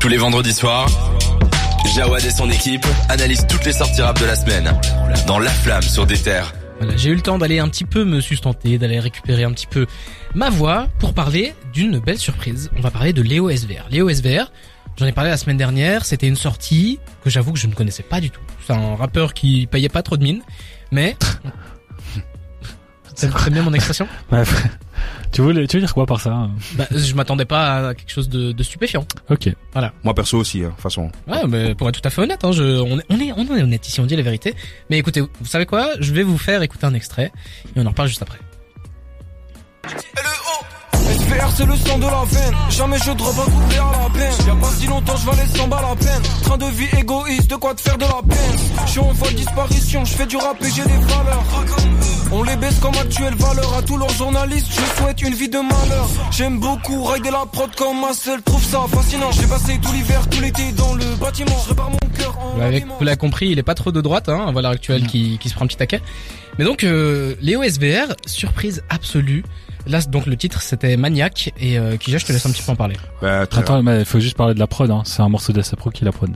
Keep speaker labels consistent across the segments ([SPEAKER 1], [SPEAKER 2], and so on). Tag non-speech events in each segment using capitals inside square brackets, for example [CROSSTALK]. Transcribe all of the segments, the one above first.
[SPEAKER 1] Tous les vendredis soirs, Jawad et son équipe analysent toutes les sorties rap de la semaine dans La Flamme sur des terres.
[SPEAKER 2] Voilà, j'ai eu le temps d'aller un petit peu me sustenter, d'aller récupérer un petit peu ma voix pour parler d'une belle surprise. On va parler de Léo SVR. Léo SVR, j'en ai parlé la semaine dernière, c'était une sortie que j'avoue que je ne connaissais pas du tout. C'est un rappeur qui payait pas trop de mine, mais... [LAUGHS] T'aimes bien mon expression?
[SPEAKER 3] Bref. Tu veux, tu veux dire quoi par ça
[SPEAKER 2] bah, Je m'attendais pas à quelque chose de, de stupéfiant.
[SPEAKER 3] Ok.
[SPEAKER 2] Voilà.
[SPEAKER 4] Moi perso aussi, hein, de toute façon.
[SPEAKER 2] Ouais, mais pour être tout à fait honnête, hein, je, on, est, on est on est honnête ici, on dit la vérité. Mais écoutez, vous savez quoi? Je vais vous faire écouter un extrait et on en reparle juste après.
[SPEAKER 5] SVR c'est le sang de la veine. Jamais je drop un couplet à la peine. Y'a pas si longtemps je valais 100 balles à peine. Train de vie égoïste, de quoi te faire de la peine. Je suis en folle disparition, je fais du rap et j'ai des valeurs. On les baisse comme actuelle valeur à tous leurs journalistes. Je souhaite une vie de malheur. J'aime beaucoup rider la prod comme ma seule. Trouve ça fascinant. J'ai passé tout l'hiver, tout l'été dans le bâtiment
[SPEAKER 2] Vous l'avez l'avez compris, il est pas trop de droite, hein, à valeur actuelle, qui, qui se prend un petit taquet. Mais donc, euh, Léo SVR, surprise absolue. Là, donc le titre c'était Maniac et euh, Kija, je te laisse un petit peu en parler.
[SPEAKER 4] Bah, très
[SPEAKER 3] Attends, mais il faut juste parler de la prod. Hein. C'est un morceau d'ASAP Pro qui la prod.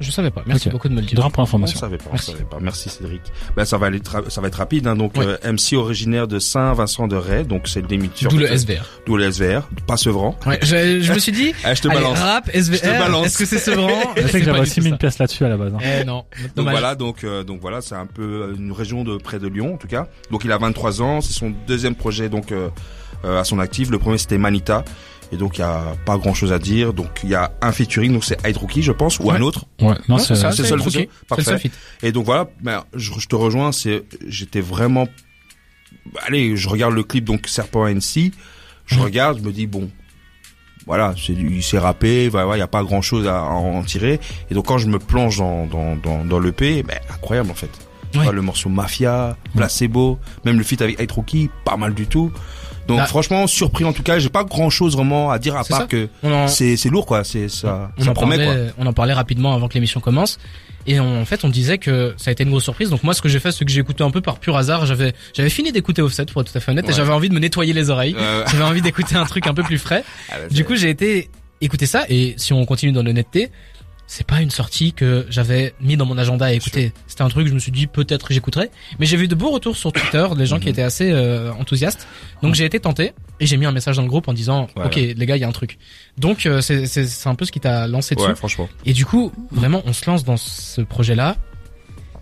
[SPEAKER 2] Je savais pas. Merci beaucoup de me le
[SPEAKER 3] De
[SPEAKER 2] dire.
[SPEAKER 3] pour
[SPEAKER 4] On
[SPEAKER 3] l'information.
[SPEAKER 4] savait pas, on
[SPEAKER 2] Merci.
[SPEAKER 4] savait pas. Merci Cédric. Ben ça va aller, tra- ça va être rapide. Hein. Donc
[SPEAKER 2] Ouais.
[SPEAKER 4] euh, MC originaire de Saint-Vincent-de-Ré, donc c'est le démitur.
[SPEAKER 2] D'où le SVR.
[SPEAKER 4] D'où le SVR, pas Sevran.
[SPEAKER 2] Ouais, je, je me suis dit,
[SPEAKER 4] Ah, [LAUGHS] je te
[SPEAKER 2] allez,
[SPEAKER 4] balance.
[SPEAKER 2] rap,
[SPEAKER 4] Je te
[SPEAKER 2] SVR,
[SPEAKER 4] balance.
[SPEAKER 2] est-ce que c'est Sevran [LAUGHS]
[SPEAKER 3] Je sais que j'avais aussi mis une pièce là-dessus à la base. hein.
[SPEAKER 2] Eh non,
[SPEAKER 4] Donc voilà, donc euh, donc voilà, c'est un peu une région de près de Lyon en tout cas. Donc il a 23 ans, c'est son deuxième projet donc euh, euh, à son actif. Le premier c'était Manita. Et donc il y a pas grand chose à dire. Donc il y a un featuring, donc c'est Hyde Rookie je pense, ou
[SPEAKER 2] Ouais.
[SPEAKER 4] un autre.
[SPEAKER 3] Ouais, non,
[SPEAKER 2] Non,
[SPEAKER 3] c'est
[SPEAKER 2] ça,
[SPEAKER 4] c'est seul
[SPEAKER 2] le
[SPEAKER 4] Parfait.
[SPEAKER 2] seul.
[SPEAKER 4] Et donc voilà, ben, je, je te rejoins, c'est j'étais vraiment allez, je regarde le clip donc Serpent NC, je regarde, je me dis bon voilà, c'est il s'est rappé, voilà, il y a pas grand-chose à, à en tirer et donc quand je me plonge dans dans dans, dans l'EP, ben incroyable en fait.
[SPEAKER 2] Ouais.
[SPEAKER 4] le morceau Mafia, Placebo, même le feat avec Hate Rookie, pas mal du tout. Donc franchement surpris en tout cas, j'ai pas grand-chose vraiment à dire à part
[SPEAKER 2] ça.
[SPEAKER 4] que
[SPEAKER 2] en,
[SPEAKER 4] c'est c'est lourd quoi, c'est ça
[SPEAKER 2] on
[SPEAKER 4] ça
[SPEAKER 2] en
[SPEAKER 4] promet quoi.
[SPEAKER 2] parlait, on en parlait rapidement avant que l'émission commence. Et on- en fait, on disait que ça a été une grosse surprise. Donc moi, ce que j'ai fait, c'est que j'ai écouté un peu par pur hasard. J'avais, j'avais fini d'écouter Offset, pour être tout à fait honnête,
[SPEAKER 4] Ouais.
[SPEAKER 2] et j'avais envie de me nettoyer les oreilles.
[SPEAKER 4] Euh,
[SPEAKER 2] J'avais envie d'écouter un truc un peu plus frais. [LAUGHS]
[SPEAKER 4] ah, bah,
[SPEAKER 2] Du coup, j'ai été écouter ça. Et si on continue dans l'honnêteté, c'est pas une sortie que j'avais mis dans mon agenda à écouter. C'était un truc que je me suis dit peut-être que j'écouterais. Mais j'ai vu de beaux retours sur Twitter, des gens qui
[SPEAKER 4] Mhm.
[SPEAKER 2] étaient assez euh, enthousiastes. Donc j'ai été tenté et j'ai mis un message dans le groupe en disant ok les gars il y a un truc. Donc euh, c'est c'est c'est un peu ce qui t'a lancé dessus.
[SPEAKER 4] ouais, franchement.
[SPEAKER 2] Et du coup, vraiment, on se lance dans ce projet-là.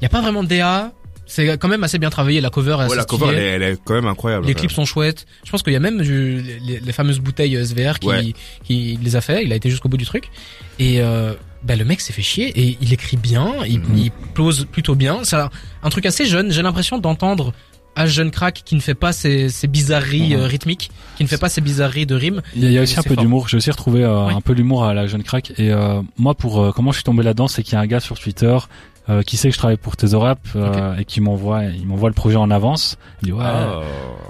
[SPEAKER 2] Il y a pas vraiment de DA. C'est quand même assez bien travaillé. La cover est assez
[SPEAKER 4] Ouais, la cover elle est, elle est quand même incroyable.
[SPEAKER 2] Les clips sont chouettes. Je pense qu'il y a même du- les, les fameuses bouteilles SVR qui,
[SPEAKER 4] Ouais.
[SPEAKER 2] qui les a fait. Il a été jusqu'au bout du truc. Et euh, bah, le mec s'est fait chier et il écrit bien. Il,
[SPEAKER 4] Mhm.
[SPEAKER 2] il pose plutôt bien. C'est un, truc assez jeune. J'ai l'impression d'entendre un jeune crack qui ne fait pas ses, ses bizarreries
[SPEAKER 3] Mhm.
[SPEAKER 2] euh, rythmiques, qui ne fait pas ses bizarreries de rimes.
[SPEAKER 3] Il y a, aussi un peu d'humour. J'ai aussi retrouvé euh, un peu l'humour à la jeune crack. Et euh, moi, pour euh, comment je suis tombé là-dedans, c'est qu'il y a un gars sur Twitter euh, qui sait que je travaille pour Tesorap euh, et qui m'envoie, il m'envoie le projet en avance. Il dit ouais,
[SPEAKER 4] Ah.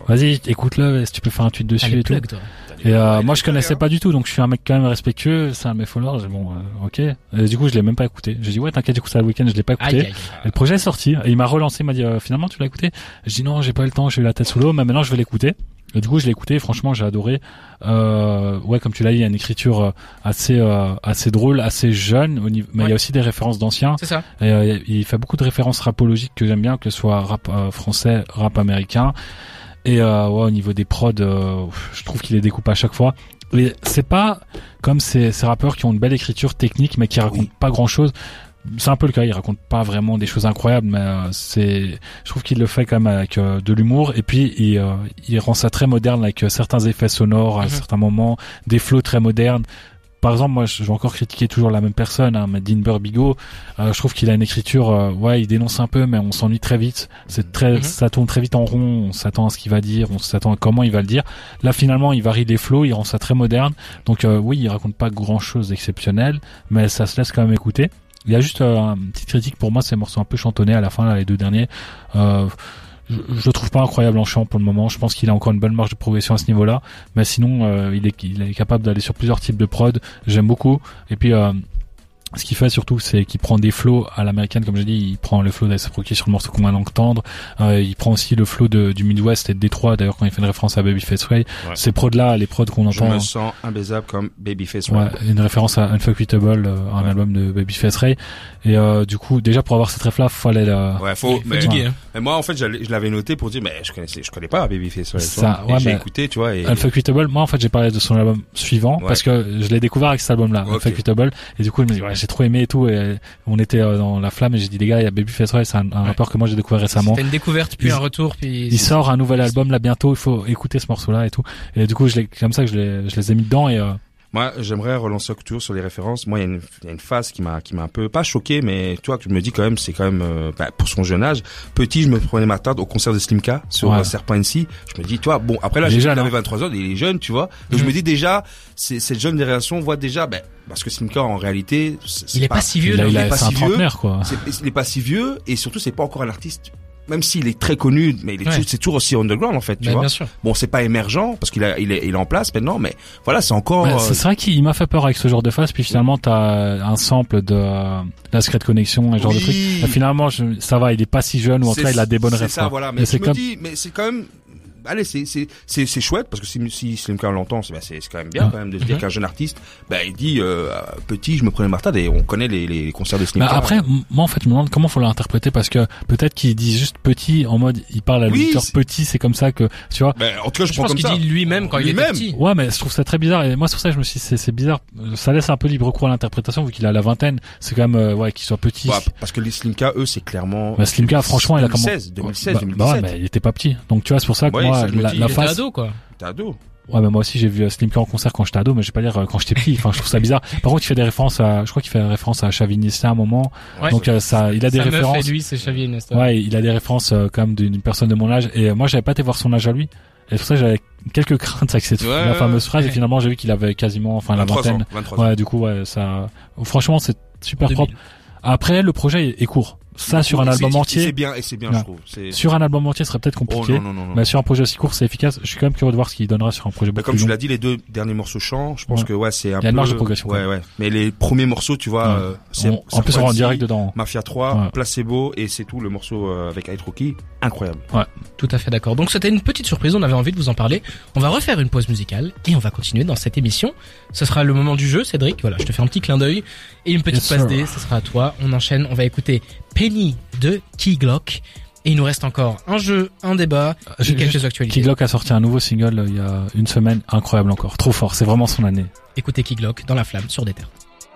[SPEAKER 3] vas-y, écoute-le, si tu peux faire un tweet dessus
[SPEAKER 2] Allez,
[SPEAKER 3] et tout.
[SPEAKER 2] toi.
[SPEAKER 3] Et euh, moi, je connaissais pas du tout, donc je suis un mec quand même respectueux. C'est un de mes followers. J'ai dit, Bon, euh, ok. Et du coup, je l'ai même pas écouté. J'ai dit ouais, t'inquiète, j'écoute ça le week-end. Je l'ai pas écouté.
[SPEAKER 2] Aïe, aïe, aïe.
[SPEAKER 3] Et le projet est sorti. Et il m'a relancé, il m'a dit euh, finalement tu l'as écouté? Je dis non, j'ai pas eu le temps, j'ai eu la tête sous l'eau, mais maintenant je vais l'écouter. Et du coup, je l'ai écouté. et Franchement, j'ai adoré. Euh, ouais, comme tu l'as dit, il y a une écriture euh, assez euh, assez drôle, assez jeune. Au niveau... Mais il y a aussi des références d'anciens.
[SPEAKER 2] C'est ça.
[SPEAKER 3] Et, il fait beaucoup de références rapologiques que j'aime bien, que ce soit rap français, rap américain. Et euh, ouais, au niveau des prods, euh, je trouve qu'il les découpe à chaque fois. Et c'est pas comme ces, ces rappeurs qui ont une belle écriture technique, mais qui racontent pas grand chose. C'est un peu le cas, il raconte pas vraiment des choses incroyables, mais euh, c'est, je trouve qu'il le fait quand même avec de l'humour. Et puis il, il rend ça très moderne avec certains effets sonores à
[SPEAKER 2] Mhm.
[SPEAKER 3] certains moments, des flows très modernes. Par exemple, moi, je vais encore critiquer toujours la même personne, hein, mais Dean Burbigo. Euh, je trouve qu'il a une écriture, euh, ouais, il dénonce un peu, mais on s'ennuie très vite. C'est très,
[SPEAKER 2] Mhm.
[SPEAKER 3] ça tourne très vite en rond. On s'attend à ce qu'il va dire, on s'attend à comment il va le dire. Là, finalement, il varie les flows, il rend ça très moderne. Donc, euh, oui, il raconte pas grand chose d'exceptionnel, mais ça se laisse quand même écouter. Il y a juste euh, une petite critique pour moi, ces morceaux un peu chantonnés à la fin, là, les deux derniers. Je, le trouve pas incroyable en chant pour le moment. Je pense qu'il a encore une bonne marge de progression à ce niveau-là. Mais sinon, euh, il, est, il est capable d'aller sur plusieurs types de prod. J'aime beaucoup. Et puis, euh, ce qu'il fait surtout, c'est qu'il prend des flows à l'américaine, comme je dis, il prend le flow d'Ace Rocky sur le morceau qu'on vient d'entendre. Euh, il prend aussi le flow de, du Midwest et de Détroit. D'ailleurs, quand il fait une référence à Babyface Ray, ces prods là, les prods qu'on
[SPEAKER 4] Je
[SPEAKER 3] entend,
[SPEAKER 4] me sens imbaisable comme Babyface.
[SPEAKER 3] ouais, une référence à Unfuckwittable, euh, un album de Babyface Ray. Et euh, du coup, déjà pour avoir cette ref là, fallait la...
[SPEAKER 4] Ouais, faut,
[SPEAKER 2] Il faut
[SPEAKER 4] mais,
[SPEAKER 2] diguer, hein.
[SPEAKER 4] mais moi, en fait, je l'avais noté pour dire, mais je connaissais, je connais pas Babyface. Ouais,
[SPEAKER 3] Ça, ouais,
[SPEAKER 4] j'ai écouté, tu vois, et
[SPEAKER 3] Unfuckwittable, moi en fait j'ai parlé de son album suivant
[SPEAKER 4] Ouais.
[SPEAKER 3] parce que je l'ai découvert avec cet album-là,
[SPEAKER 4] Ok.
[SPEAKER 3] Unfuckwittable, et du coup je me dis ouais j'ai trop aimé et tout, et on était euh, dans la flamme et j'ai dit les gars il y a Babyface Ray, c'est un, un rappeur que moi j'ai découvert récemment.
[SPEAKER 2] C'était une découverte, puis
[SPEAKER 3] Il-
[SPEAKER 2] un retour, puis...
[SPEAKER 3] Il sort un nouvel album là bientôt, il faut écouter ce morceau-là et tout. Et du coup, je comme ça que je les, je les ai mis dedans et euh,
[SPEAKER 4] Moi, j'aimerais relancer toujours sur les références. Moi, il y a une, il y a une phase qui m'a, qui m'a un peu pas choqué, mais toi, je me dis quand même, c'est quand même, euh, bah, pour son jeune âge. Petit, je me prenais ma tarte au concert de Slimka sur
[SPEAKER 3] Ouais.
[SPEAKER 4] euh, Serpent NC. Je me dis, toi, bon, après là,
[SPEAKER 3] est
[SPEAKER 4] avait
[SPEAKER 3] hein.
[SPEAKER 4] 23 ans, il est jeune, tu vois. Donc je
[SPEAKER 2] Mhm.
[SPEAKER 4] me dis déjà, c'est, cette jeune génération voit déjà, ben, parce que Slimka, en réalité, c'est,
[SPEAKER 2] Il est pas si vieux,
[SPEAKER 3] il
[SPEAKER 2] non
[SPEAKER 3] il
[SPEAKER 4] est pas si vieux.
[SPEAKER 3] quoi.
[SPEAKER 4] il est pas si vieux, et surtout, c'est pas encore un artiste. Même s'il est très connu, mais il est
[SPEAKER 2] Ouais.
[SPEAKER 4] toujours- c'est toujours aussi underground en fait, tu
[SPEAKER 2] Bah,
[SPEAKER 4] vois.
[SPEAKER 2] bien sûr.
[SPEAKER 4] Bon, c'est pas émergent parce qu'il a, il est, il est en place maintenant, mais voilà, c'est encore.
[SPEAKER 3] Ouais,
[SPEAKER 4] euh,
[SPEAKER 3] c'est c'est vrai qu'il m'a fait peur avec ce genre de phase, puis finalement t'as un sample de euh, la Secret Connection, un genre de truc. Et finalement, je, ça va, il est pas si jeune ou en tout cas il a des bonnes
[SPEAKER 4] C'est
[SPEAKER 3] refs.
[SPEAKER 4] ça, voilà.
[SPEAKER 3] Mais
[SPEAKER 4] Mais
[SPEAKER 3] c'est comme
[SPEAKER 4] dis, mais c'est quand même. Allez, c'est c'est c'est c'est chouette parce que si si Slimka l'entend, c'est ben, c'est c'est quand même bien
[SPEAKER 3] Ah.
[SPEAKER 4] quand même de se dire
[SPEAKER 2] Mhm.
[SPEAKER 4] qu'un jeune artiste, ben il dit euh, petit, je me prenais Martha et on connaît les les concerts de
[SPEAKER 3] Bah
[SPEAKER 4] Slimka.
[SPEAKER 3] après, moi en fait, je me demande comment faut l'interpréter parce que peut-être qu'il dit juste petit en mode, il parle à
[SPEAKER 4] Oui,
[SPEAKER 3] l'auditeur
[SPEAKER 4] c'est-
[SPEAKER 3] petit, c'est comme ça que tu vois.
[SPEAKER 4] ben en tout cas, je,
[SPEAKER 2] pense qu'il dit lui-même quand il
[SPEAKER 4] Lui-même.
[SPEAKER 2] petit.
[SPEAKER 3] Ouais, mais je trouve ça très bizarre. Et moi, c'est pour ça que je me suis dit, c'est, bizarre. Ça laisse un peu libre cours à l'interprétation, vu qu'il a la vingtaine. C'est quand même, euh, ouais, qu'il soit petit.
[SPEAKER 4] Bah, parce que les Slimka, eux, c'est clairement.
[SPEAKER 3] Bah, Slimka, franchement, il a comment
[SPEAKER 4] 2016, 2016,
[SPEAKER 3] bah,
[SPEAKER 4] 2017.
[SPEAKER 3] bah ouais, mais il était pas petit. Donc, tu vois, c'est pour ça que
[SPEAKER 4] Ouais,
[SPEAKER 3] moi, la, face.
[SPEAKER 2] ado, quoi.
[SPEAKER 4] T'es ado.
[SPEAKER 3] Ouais, mais moi aussi, j'ai vu euh, Slimka en concert quand j'étais ado, mais je vais pas dire euh, quand j'étais petit. Enfin, je trouve ça bizarre. Par contre, il fait des références à, je crois qu'il fait référence à Chaviniste à un moment.
[SPEAKER 2] Ouais.
[SPEAKER 3] Donc, euh, ça, il a des
[SPEAKER 2] meuf
[SPEAKER 3] références.
[SPEAKER 2] et lui, c'est.
[SPEAKER 3] Ouais, il a des références quand même d'une personne de mon âge. Et moi, j'avais pas été voir son âge à lui. Et c'est pour ça que j'avais quelques [LAUGHS] craintes avec cette
[SPEAKER 4] Ouais,
[SPEAKER 3] la fameuse phrase.
[SPEAKER 2] ouais.
[SPEAKER 3] Et finalement, j'ai vu qu'il avait quasiment, enfin, la
[SPEAKER 4] 23
[SPEAKER 3] vingtaine.
[SPEAKER 4] ans. 23 ans.
[SPEAKER 3] Ouais, du coup, ouais, ça. Franchement, c'est super
[SPEAKER 2] 2000.
[SPEAKER 3] propre. Après, le projet est court. Ça, sur un album entier,
[SPEAKER 4] C'est bien, et c'est bien,
[SPEAKER 3] Ouais.
[SPEAKER 4] je trouve.
[SPEAKER 3] Sur un album entier, ce serait peut-être
[SPEAKER 4] Oh
[SPEAKER 3] compliqué.
[SPEAKER 4] non non
[SPEAKER 3] mais sur un projet aussi court, c'est efficace. Je suis quand même curieux de voir ce qu'il donnera sur un projet
[SPEAKER 4] Bah,
[SPEAKER 3] beaucoup
[SPEAKER 4] comme
[SPEAKER 3] plus
[SPEAKER 4] tu l'as dit, les deux derniers morceaux chants, je pense
[SPEAKER 3] Ouais.
[SPEAKER 4] que ouais, c'est un
[SPEAKER 3] Il y a une
[SPEAKER 4] peu-
[SPEAKER 3] marge de progression,
[SPEAKER 4] Ouais, ouais. Mais les premiers morceaux, tu vois,
[SPEAKER 3] Ouais.
[SPEAKER 4] euh, c'est
[SPEAKER 3] en plus, on va en direct dedans.
[SPEAKER 4] Mafia 3,
[SPEAKER 3] Ouais.
[SPEAKER 4] Placebo et c'est tout le morceau euh, avec High Rocky, incroyable.
[SPEAKER 2] Tout à fait d'accord. Donc c'était une petite surprise, on avait envie de vous en parler. On va refaire une pause musicale et on va continuer dans cette émission. Ce sera le moment du jeu, Cédric. Voilà, je te fais un petit clin d'œil et une petite passe. D, ce sera à toi. On enchaîne, on va écouter Penny de Key Glock. Et il nous reste encore un jeu, un débat et
[SPEAKER 3] J'ai-
[SPEAKER 2] quelques actualités.
[SPEAKER 3] Key Glock a sorti un nouveau single euh, il y a une semaine, incroyable encore, trop fort, c'est vraiment son année.
[SPEAKER 2] Écoutez Key Glock dans la flamme sur des terres.